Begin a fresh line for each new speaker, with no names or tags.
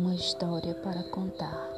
uma história para contar.